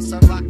Beat, rock